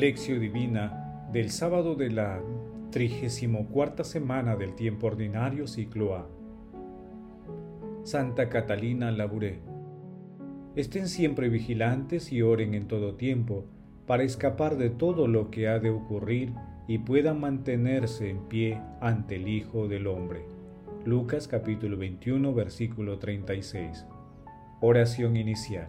Lección Divina del sábado de la 34 semana del tiempo ordinario ciclo A. Santa Catalina Labouré. Estén siempre vigilantes y oren en todo tiempo para escapar de todo lo que ha de ocurrir y puedan mantenerse en pie ante el Hijo del Hombre. Lucas capítulo 21 versículo 36. Oración inicial.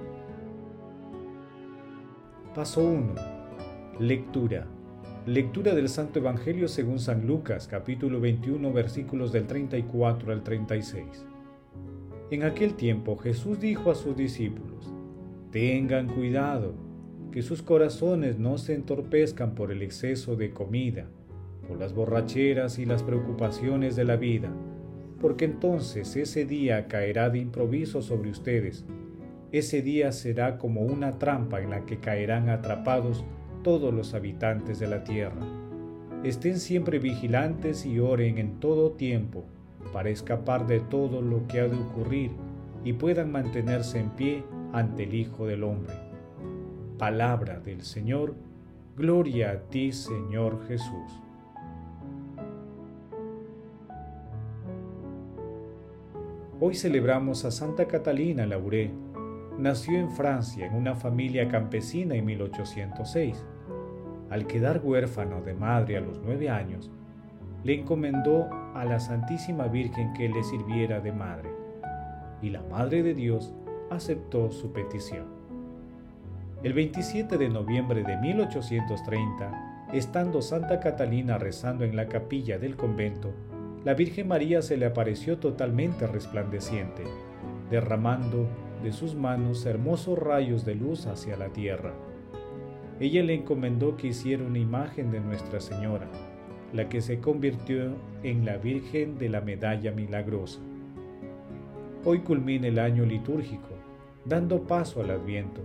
Paso 1. Lectura. Lectura del Santo Evangelio según San Lucas, capítulo 21, versículos del 34 al 36. En aquel tiempo Jesús dijo a sus discípulos, Tengan cuidado, que sus corazones no se entorpezcan por el exceso de comida, por las borracheras y las preocupaciones de la vida, porque entonces ese día caerá de improviso sobre ustedes ese día será como una trampa en la que caerán atrapados todos los habitantes de la tierra. Estén siempre vigilantes y oren en todo tiempo para escapar de todo lo que ha de ocurrir y puedan mantenerse en pie ante el Hijo del Hombre. Palabra del Señor, gloria a ti Señor Jesús. Hoy celebramos a Santa Catalina Lauré, nació en Francia en una familia campesina en 1806. Al quedar huérfano de madre a los nueve años, le encomendó a la Santísima Virgen que le sirviera de madre, y la Madre de Dios aceptó su petición. El 27 de noviembre de 1830, estando Santa Catalina rezando en la capilla del convento, la Virgen María se le apareció totalmente resplandeciente, derramando de sus manos hermosos rayos de luz hacia la tierra. Ella le encomendó que hiciera una imagen de Nuestra Señora, la que se convirtió en la Virgen de la Medalla Milagrosa. Hoy culmina el año litúrgico, dando paso al Adviento.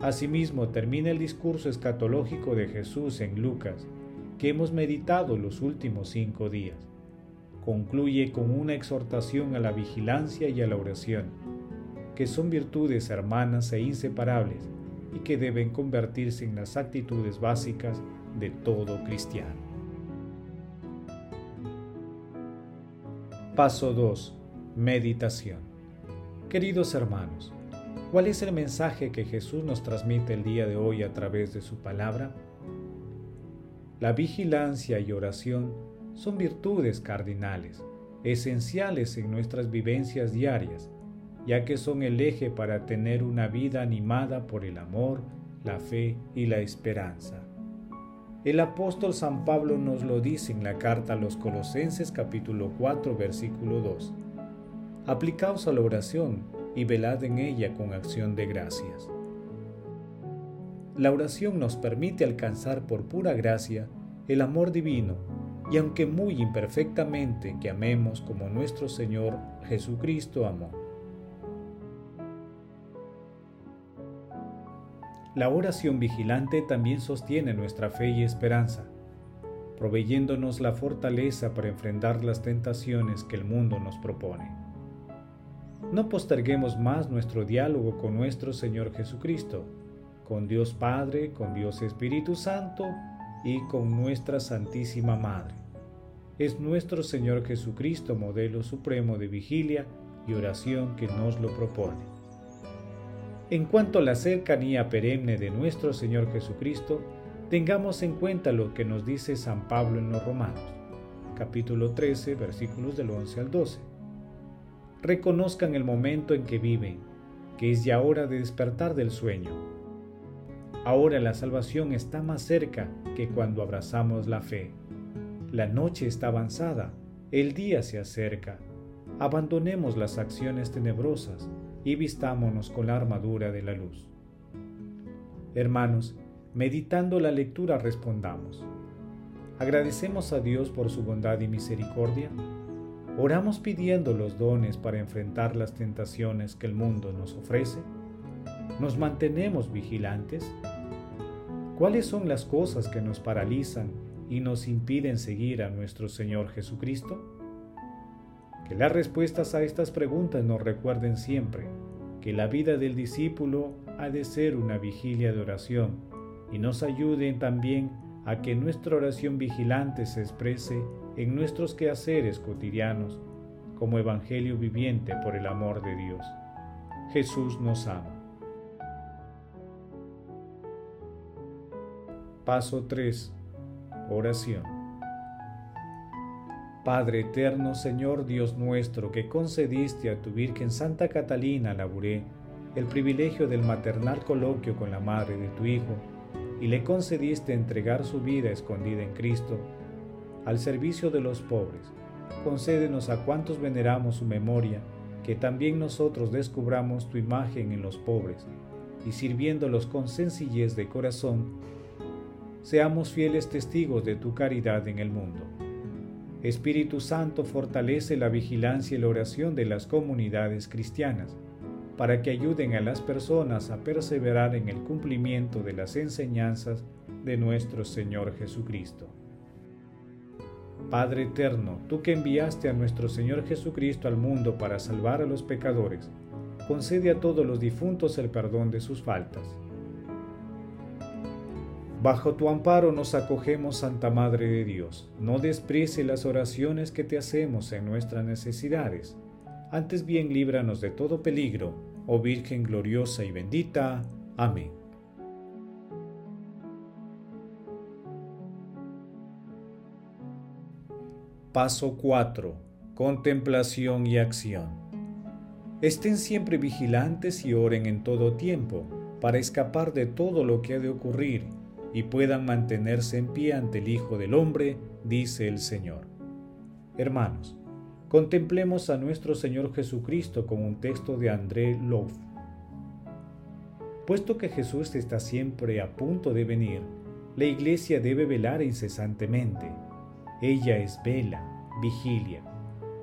Asimismo termina el discurso escatológico de Jesús en Lucas, que hemos meditado los últimos cinco días. Concluye con una exhortación a la vigilancia y a la oración que son virtudes hermanas e inseparables y que deben convertirse en las actitudes básicas de todo cristiano. Paso 2. Meditación. Queridos hermanos, ¿cuál es el mensaje que Jesús nos transmite el día de hoy a través de su palabra? La vigilancia y oración son virtudes cardinales, esenciales en nuestras vivencias diarias ya que son el eje para tener una vida animada por el amor, la fe y la esperanza. El apóstol San Pablo nos lo dice en la carta a los Colosenses capítulo 4 versículo 2. Aplicaos a la oración y velad en ella con acción de gracias. La oración nos permite alcanzar por pura gracia el amor divino y aunque muy imperfectamente que amemos como nuestro Señor Jesucristo amó. La oración vigilante también sostiene nuestra fe y esperanza, proveyéndonos la fortaleza para enfrentar las tentaciones que el mundo nos propone. No posterguemos más nuestro diálogo con nuestro Señor Jesucristo, con Dios Padre, con Dios Espíritu Santo y con nuestra Santísima Madre. Es nuestro Señor Jesucristo modelo supremo de vigilia y oración que nos lo propone. En cuanto a la cercanía perenne de nuestro Señor Jesucristo, tengamos en cuenta lo que nos dice San Pablo en los Romanos, capítulo 13, versículos del 11 al 12. Reconozcan el momento en que viven, que es ya hora de despertar del sueño. Ahora la salvación está más cerca que cuando abrazamos la fe. La noche está avanzada, el día se acerca. Abandonemos las acciones tenebrosas y vistámonos con la armadura de la luz. Hermanos, meditando la lectura respondamos. ¿Agradecemos a Dios por su bondad y misericordia? ¿Oramos pidiendo los dones para enfrentar las tentaciones que el mundo nos ofrece? ¿Nos mantenemos vigilantes? ¿Cuáles son las cosas que nos paralizan y nos impiden seguir a nuestro Señor Jesucristo? Que las respuestas a estas preguntas nos recuerden siempre que la vida del discípulo ha de ser una vigilia de oración y nos ayuden también a que nuestra oración vigilante se exprese en nuestros quehaceres cotidianos como Evangelio viviente por el amor de Dios. Jesús nos ama. Paso 3. Oración. Padre eterno, Señor Dios nuestro, que concediste a tu Virgen Santa Catalina Laburé el privilegio del maternal coloquio con la madre de tu Hijo, y le concediste entregar su vida escondida en Cristo al servicio de los pobres. Concédenos a cuantos veneramos su memoria, que también nosotros descubramos tu imagen en los pobres, y sirviéndolos con sencillez de corazón, seamos fieles testigos de tu caridad en el mundo. Espíritu Santo fortalece la vigilancia y la oración de las comunidades cristianas para que ayuden a las personas a perseverar en el cumplimiento de las enseñanzas de nuestro Señor Jesucristo. Padre eterno, tú que enviaste a nuestro Señor Jesucristo al mundo para salvar a los pecadores, concede a todos los difuntos el perdón de sus faltas. Bajo tu amparo nos acogemos, Santa Madre de Dios. No desprecie las oraciones que te hacemos en nuestras necesidades. Antes bien líbranos de todo peligro oh Virgen gloriosa y bendita. Amén. Paso 4. Contemplación y acción. Estén siempre vigilantes y oren en todo tiempo, para escapar de todo lo que ha de ocurrir, y puedan mantenerse en pie ante el Hijo del Hombre, dice el Señor. Hermanos, Contemplemos a nuestro Señor Jesucristo con un texto de André Love. Puesto que Jesús está siempre a punto de venir, la iglesia debe velar incesantemente. Ella es vela, vigilia,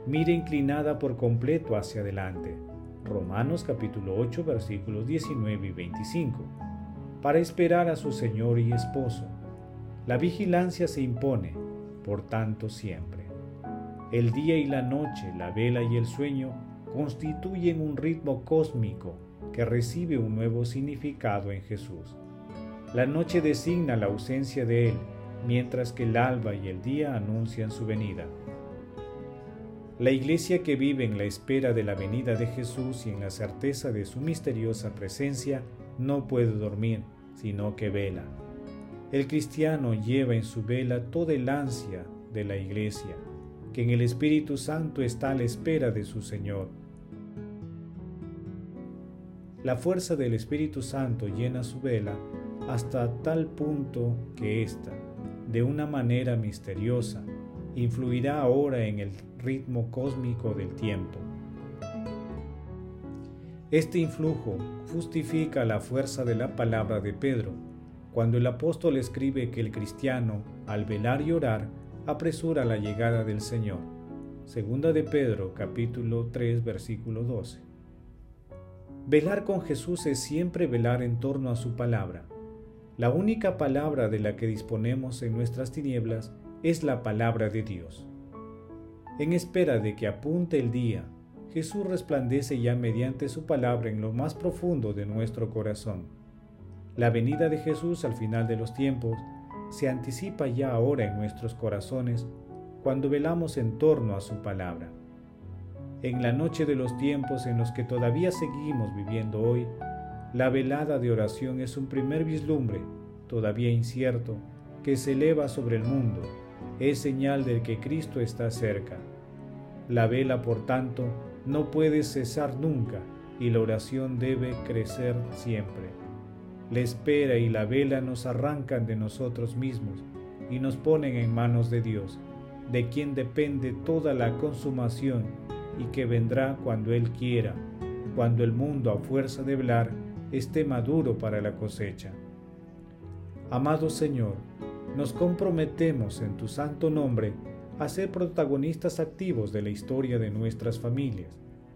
mira inclinada por completo hacia adelante. Romanos capítulo 8 versículos 19 y 25. Para esperar a su Señor y esposo. La vigilancia se impone, por tanto, siempre. El día y la noche, la vela y el sueño constituyen un ritmo cósmico que recibe un nuevo significado en Jesús. La noche designa la ausencia de Él, mientras que el alba y el día anuncian su venida. La iglesia que vive en la espera de la venida de Jesús y en la certeza de su misteriosa presencia no puede dormir, sino que vela. El cristiano lleva en su vela toda el ansia de la iglesia, que en el Espíritu Santo está a la espera de su Señor. La fuerza del Espíritu Santo llena su vela hasta tal punto que ésta, de una manera misteriosa, influirá ahora en el ritmo cósmico del tiempo. Este influjo justifica la fuerza de la palabra de Pedro, cuando el apóstol escribe que el cristiano, al velar y orar, apresura la llegada del Señor. Segunda de Pedro capítulo 3 versículo 12. Velar con Jesús es siempre velar en torno a su palabra. La única palabra de la que disponemos en nuestras tinieblas es la palabra de Dios. En espera de que apunte el día, Jesús resplandece ya mediante su palabra en lo más profundo de nuestro corazón. La venida de Jesús al final de los tiempos se anticipa ya ahora en nuestros corazones cuando velamos en torno a su palabra. En la noche de los tiempos en los que todavía seguimos viviendo hoy, la velada de oración es un primer vislumbre, todavía incierto, que se eleva sobre el mundo. Es señal de que Cristo está cerca. La vela, por tanto, no puede cesar nunca y la oración debe crecer siempre. La espera y la vela nos arrancan de nosotros mismos y nos ponen en manos de Dios, de quien depende toda la consumación y que vendrá cuando Él quiera, cuando el mundo a fuerza de velar esté maduro para la cosecha. Amado Señor, nos comprometemos en tu santo nombre a ser protagonistas activos de la historia de nuestras familias,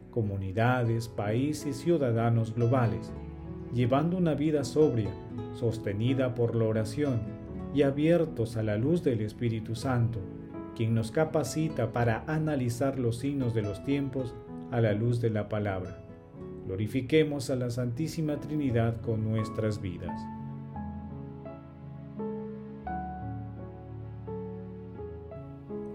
comunidades, países y ciudadanos globales, llevando una vida sobria, sostenida por la oración y abiertos a la luz del Espíritu Santo, quien nos capacita para analizar los signos de los tiempos a la luz de la palabra. Glorifiquemos a la Santísima Trinidad con nuestras vidas.